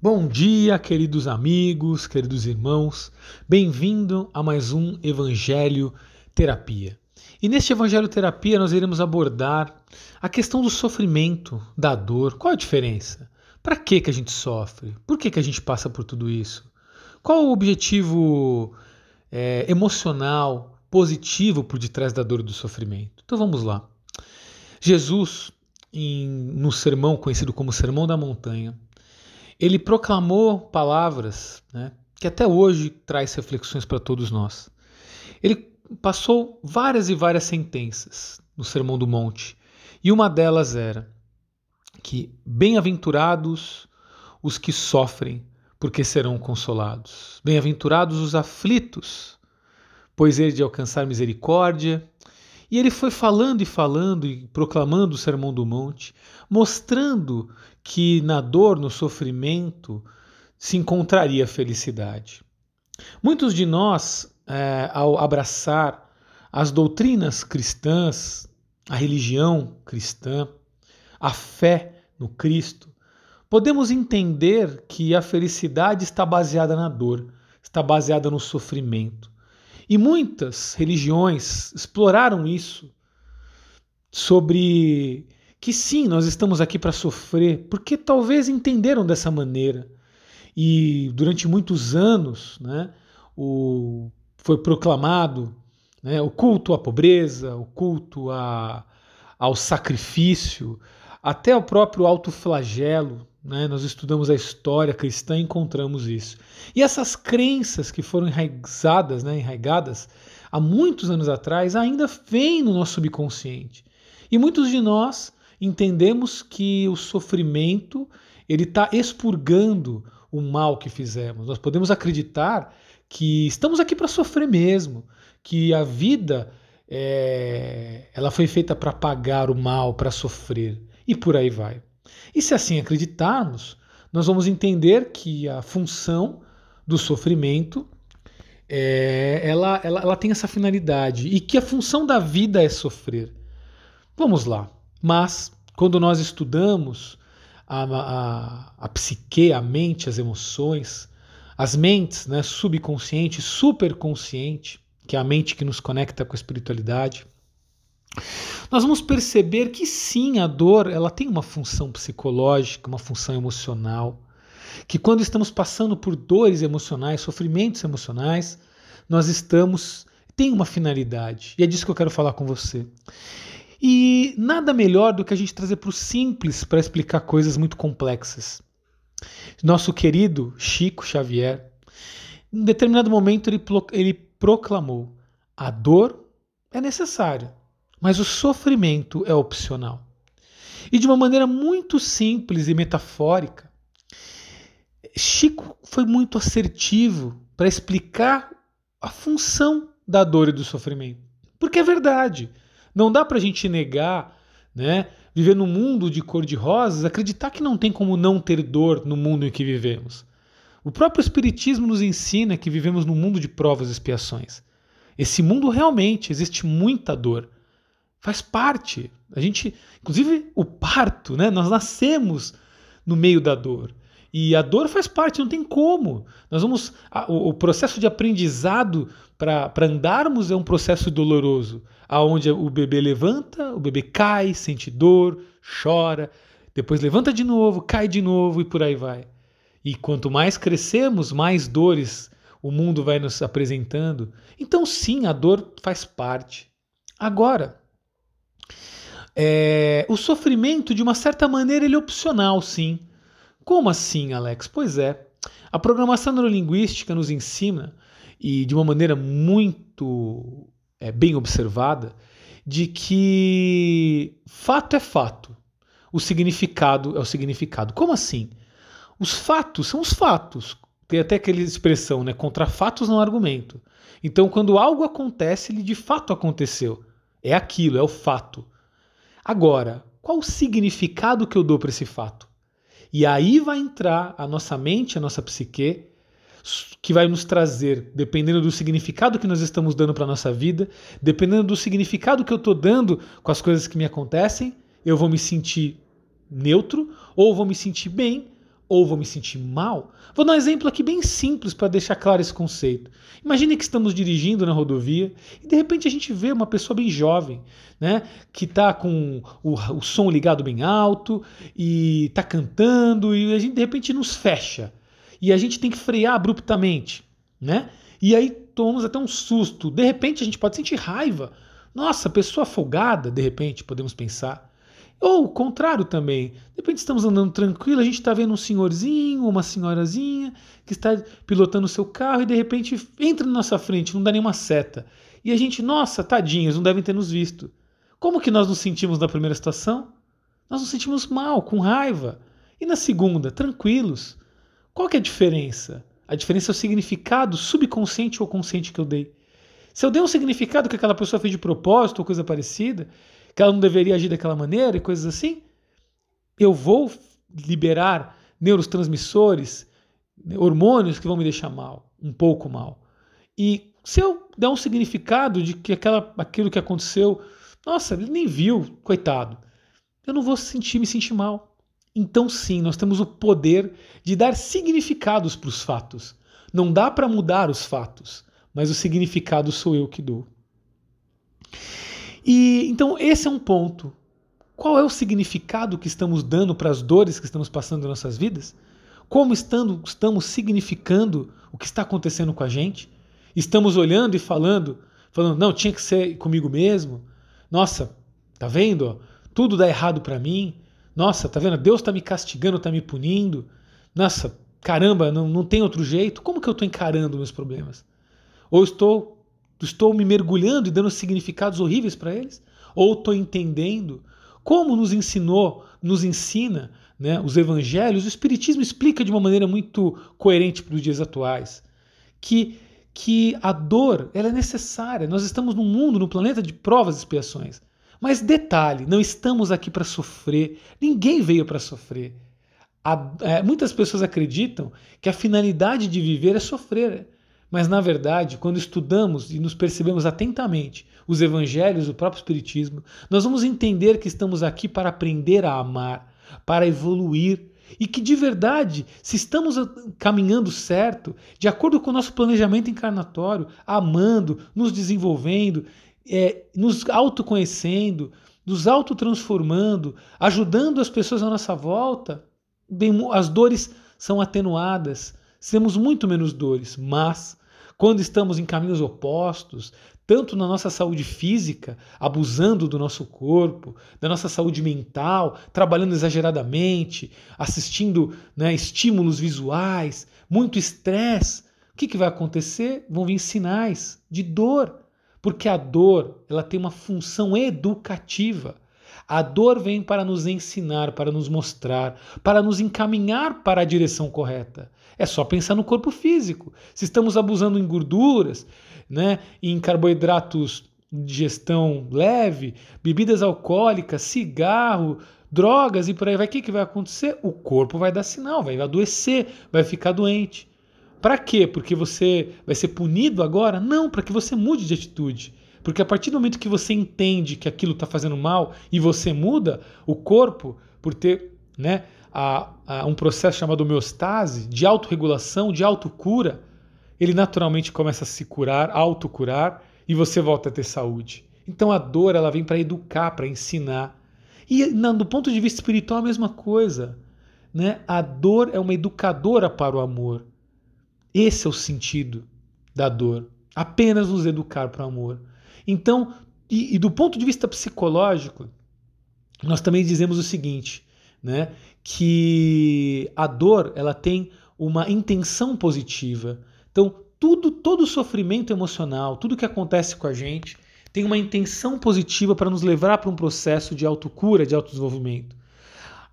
Bom dia, queridos amigos, queridos irmãos. Bem-vindo a mais um Evangelho Terapia. E neste Evangelho Terapia nós iremos abordar a questão do sofrimento, da dor. Qual a diferença? Para que que a gente sofre? Por que que a gente passa por tudo isso? Qual o objetivo é, emocional, positivo por detrás da dor e do sofrimento? Então vamos lá. Jesus, em, no sermão conhecido como Sermão da Montanha, ele proclamou palavras né, que até hoje traz reflexões para todos nós. Ele passou várias e várias sentenças no Sermão do Monte, e uma delas era que bem-aventurados os que sofrem, porque serão consolados. Bem-aventurados os aflitos, pois ele de alcançar misericórdia. E ele foi falando e falando e proclamando o Sermão do Monte, mostrando que na dor, no sofrimento, se encontraria a felicidade. Muitos de nós, é, ao abraçar as doutrinas cristãs, a religião cristã, a fé no Cristo, podemos entender que a felicidade está baseada na dor, está baseada no sofrimento. E muitas religiões exploraram isso sobre que sim, nós estamos aqui para sofrer, porque talvez entenderam dessa maneira. E durante muitos anos né, o, foi proclamado né, o culto à pobreza, o culto a, ao sacrifício, até o próprio autoflagelo. Né, nós estudamos a história cristã e encontramos isso. E essas crenças que foram enraizadas, né, enraigadas há muitos anos atrás, ainda vêm no nosso subconsciente. E muitos de nós entendemos que o sofrimento ele está expurgando o mal que fizemos. Nós podemos acreditar que estamos aqui para sofrer mesmo, que a vida é, ela foi feita para pagar o mal, para sofrer e por aí vai. E se assim acreditarmos, nós vamos entender que a função do sofrimento é, ela, ela, ela tem essa finalidade e que a função da vida é sofrer. Vamos lá. Mas, quando nós estudamos a, a, a psique, a mente, as emoções, as mentes, né, subconsciente, superconsciente, que é a mente que nos conecta com a espiritualidade, nós vamos perceber que sim, a dor ela tem uma função psicológica, uma função emocional, que quando estamos passando por dores emocionais, sofrimentos emocionais, nós estamos tem uma finalidade. E é disso que eu quero falar com você. E nada melhor do que a gente trazer para o simples para explicar coisas muito complexas. Nosso querido Chico Xavier, em determinado momento, ele, ele proclamou: a dor é necessária, mas o sofrimento é opcional. E de uma maneira muito simples e metafórica, Chico foi muito assertivo para explicar a função da dor e do sofrimento. Porque é verdade. Não dá para a gente negar, né? Viver num mundo de cor de rosas, acreditar que não tem como não ter dor no mundo em que vivemos. O próprio Espiritismo nos ensina que vivemos num mundo de provas e expiações. Esse mundo realmente existe muita dor. Faz parte. A gente, inclusive o parto, né? Nós nascemos no meio da dor. E a dor faz parte, não tem como. Nós vamos. A, o, o, processo de aprendizado para andarmos é um processo doloroso, aonde o bebê levanta, o bebê cai, sente dor, chora, depois levanta de novo, cai de novo e por aí vai. E quanto mais crescemos, mais dores o mundo vai nos apresentando. Então, sim, a dor faz parte. Agora, é, o sofrimento, de uma certa maneira, ele é opcional, sim. Como assim, Alex? Pois é. A programação neurolinguística nos ensina, e de uma maneira muito é, bem observada, de que fato é fato, o significado é o significado. Como assim? Os fatos são os fatos. Tem até aquela expressão, né? Contra fatos não argumento. Então, quando algo acontece, ele de fato aconteceu. É aquilo, é o fato. Agora, qual o significado que eu dou para esse fato? E aí vai entrar a nossa mente, a nossa psique, que vai nos trazer, dependendo do significado que nós estamos dando para a nossa vida, dependendo do significado que eu estou dando com as coisas que me acontecem, eu vou me sentir neutro, ou vou me sentir bem, ou vou me sentir mal? Vou dar um exemplo aqui bem simples para deixar claro esse conceito. Imagine que estamos dirigindo na rodovia e de repente a gente vê uma pessoa bem jovem, né, que está com o, o, som ligado bem alto e está cantando e a gente de repente nos fecha e a gente tem que frear abruptamente, né? E aí tomamos até um susto. De repente a gente pode sentir raiva. Nossa, pessoa folgada, de repente podemos pensar. Ou o contrário também. De repente estamos andando tranquilo, a gente está vendo um senhorzinho, uma senhorazinha que está pilotando o seu carro e de repente entra na nossa frente, não dá nenhuma seta. E a gente, nossa, tadinhos, não devem ter nos visto. Como que nós nos sentimos na primeira situação? Nós nos sentimos mal, com raiva. E na segunda, tranquilos. Qual que é a diferença? A diferença é o significado subconsciente ou consciente que eu dei. Se eu dei um significado que aquela pessoa fez de propósito ou coisa parecida, que ela não deveria agir daquela maneira e coisas assim, eu vou liberar neurotransmissores, hormônios que vão me deixar mal, um pouco mal. E se eu der um significado de que aquela, aquilo que aconteceu, nossa, ele nem viu, coitado, eu não vou sentir, me sentir mal. Então, sim, nós temos o poder de dar significados para os fatos. Não dá para mudar os fatos, mas o significado sou eu que dou. E então esse é um ponto. Qual é o significado que estamos dando para as dores que estamos passando em nossas vidas? Como estando, estamos significando o que está acontecendo com a gente? Estamos olhando e falando, falando, não, tinha que ser comigo mesmo. Nossa, tá vendo? Tudo dá errado para mim. Nossa, tá vendo? Deus está me castigando, está me punindo. Nossa, caramba, não, não tem outro jeito. Como que eu estou encarando meus problemas? Ou estou Estou me mergulhando e dando significados horríveis para eles? Ou estou entendendo como nos ensinou, nos ensina né, os evangelhos? O Espiritismo explica de uma maneira muito coerente para os dias atuais que, que a dor ela é necessária. Nós estamos num mundo, num planeta de provas e expiações. Mas detalhe, não estamos aqui para sofrer. Ninguém veio para sofrer. é, muitas pessoas acreditam que a finalidade de viver é sofrer. Mas, na verdade, quando estudamos e nos percebemos atentamente os evangelhos do próprio Espiritismo, nós vamos entender que estamos aqui para aprender a amar, para evoluir. E que de verdade, se estamos caminhando certo, de acordo com o nosso planejamento encarnatório, amando, nos desenvolvendo, é, nos autoconhecendo, nos autotransformando, ajudando as pessoas à nossa volta, as dores são atenuadas, temos muito menos dores, mas quando estamos em caminhos opostos, tanto na nossa saúde física, abusando do nosso corpo, da nossa saúde mental, trabalhando exageradamente, assistindo né, estímulos visuais, muito estresse, o que, que vai acontecer? Vão vir sinais de dor, porque a dor ela tem uma função educativa. A dor vem para nos ensinar, para nos mostrar, para nos encaminhar para a direção correta. É só pensar no corpo físico. Se estamos abusando em gorduras, né, em carboidratos de gestão leve, bebidas alcoólicas, cigarro, drogas e por aí vai, o que, que vai acontecer? O corpo vai dar sinal, vai adoecer, vai ficar doente. Para quê? Porque você vai ser punido agora? Não, para que você mude de atitude. Porque a partir do momento que você entende que aquilo está fazendo mal e você muda, o corpo, por ter né, a, a um processo chamado homeostase, de autorregulação, de autocura, ele naturalmente começa a se curar, autocurar, e você volta a ter saúde. Então a dor ela vem para educar, para ensinar. E não, do ponto de vista espiritual, a mesma coisa. Né? A dor é uma educadora para o amor. Esse é o sentido da dor. Apenas nos educar para o amor. Então, e, e do ponto de vista psicológico, nós também dizemos o seguinte, né? Que a dor ela tem uma intenção positiva. Então, tudo, todo sofrimento emocional, tudo que acontece com a gente, tem uma intenção positiva para nos levar para um processo de autocura, de autodesenvolvimento.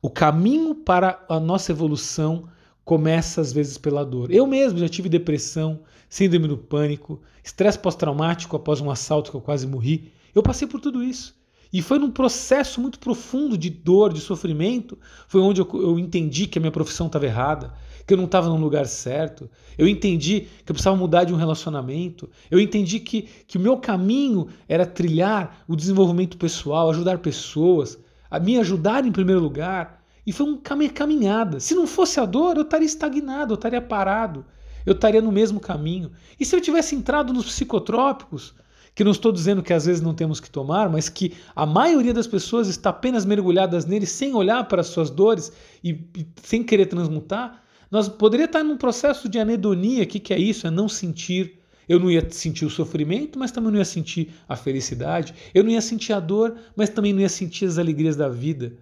O caminho para a nossa evolução começa às vezes pela dor. Eu mesmo já tive depressão, síndrome do pânico, estresse pós-traumático após um assalto que eu quase morri. Eu passei por tudo isso. E foi num processo muito profundo de dor, de sofrimento, foi onde eu, eu entendi que a minha profissão estava errada, que eu não estava no lugar certo. Eu entendi que eu precisava mudar de um relacionamento. Eu entendi que, que o meu caminho era trilhar o desenvolvimento pessoal, ajudar pessoas, a me ajudar em primeiro lugar. E foi uma caminhada. Se não fosse a dor, eu estaria estagnado, eu estaria parado, eu estaria no mesmo caminho. E se eu tivesse entrado nos psicotrópicos, que não estou dizendo que às vezes não temos que tomar, mas que a maioria das pessoas está apenas mergulhadas neles sem olhar para as suas dores e, e sem querer transmutar, nós poderia estar num processo de anedonia, o que, que é isso? É não sentir. Eu não ia sentir o sofrimento, mas também não ia sentir a felicidade. Eu não ia sentir a dor, mas também não ia sentir as alegrias da vida.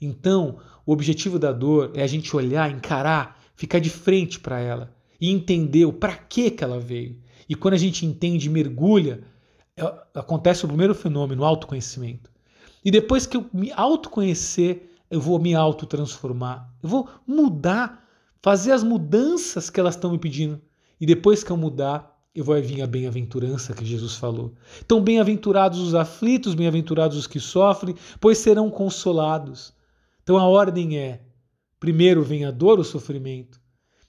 Então, o objetivo da dor é a gente olhar, encarar, ficar de frente para ela e entender o para que que ela veio. E quando a gente entende, mergulha, é, acontece o primeiro fenômeno, o autoconhecimento. E depois que eu me autoconhecer, eu vou me autotransformar. Eu vou mudar, fazer as mudanças que elas estão me pedindo. E depois que eu mudar, eu vou vir a bem-aventurança que Jesus falou. Então, bem-aventurados os aflitos, bem-aventurados os que sofrem, pois serão consolados. Então a ordem é: primeiro vem a dor, o sofrimento,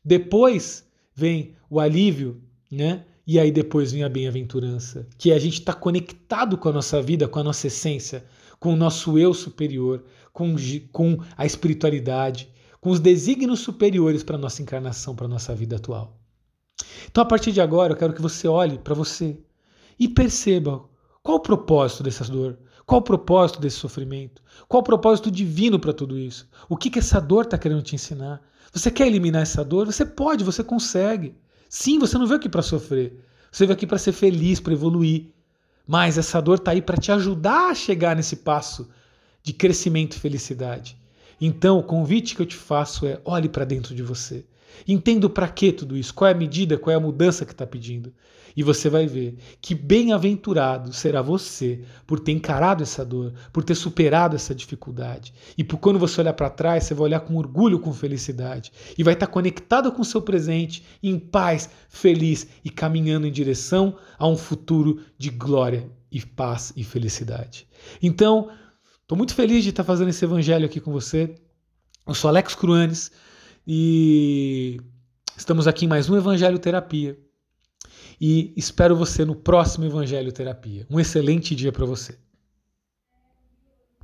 depois vem o alívio, né? E aí depois vem a bem-aventurança, que é a gente está conectado com a nossa vida, com a nossa essência, com o nosso eu superior, com, com a espiritualidade, com os desígnios superiores para a nossa encarnação, para a nossa vida atual. Então, a partir de agora, eu quero que você olhe para você e perceba qual o propósito dessa dor, qual o propósito desse sofrimento, qual o propósito divino para tudo isso, o que, que essa dor está querendo te ensinar. Você quer eliminar essa dor? Você pode, você consegue. Sim, você não veio aqui para sofrer, você veio aqui para ser feliz, para evoluir. Mas essa dor está aí para te ajudar a chegar nesse passo de crescimento e felicidade. Então, o convite que eu te faço é: olhe para dentro de você. Entendo para que tudo isso, qual é a medida, qual é a mudança que está pedindo. E você vai ver que bem-aventurado será você por ter encarado essa dor, por ter superado essa dificuldade. E por quando você olhar para trás, você vai olhar com orgulho, com felicidade. E vai estar tá conectado com o seu presente, em paz, feliz e caminhando em direção a um futuro de glória e paz e felicidade. Então, estou muito feliz de estar tá fazendo esse evangelho aqui com você. Eu sou Alex Cruanes e estamos aqui em mais um Evangelho Terapia. E espero você no próximo Evangelho Terapia. Um excelente dia para você.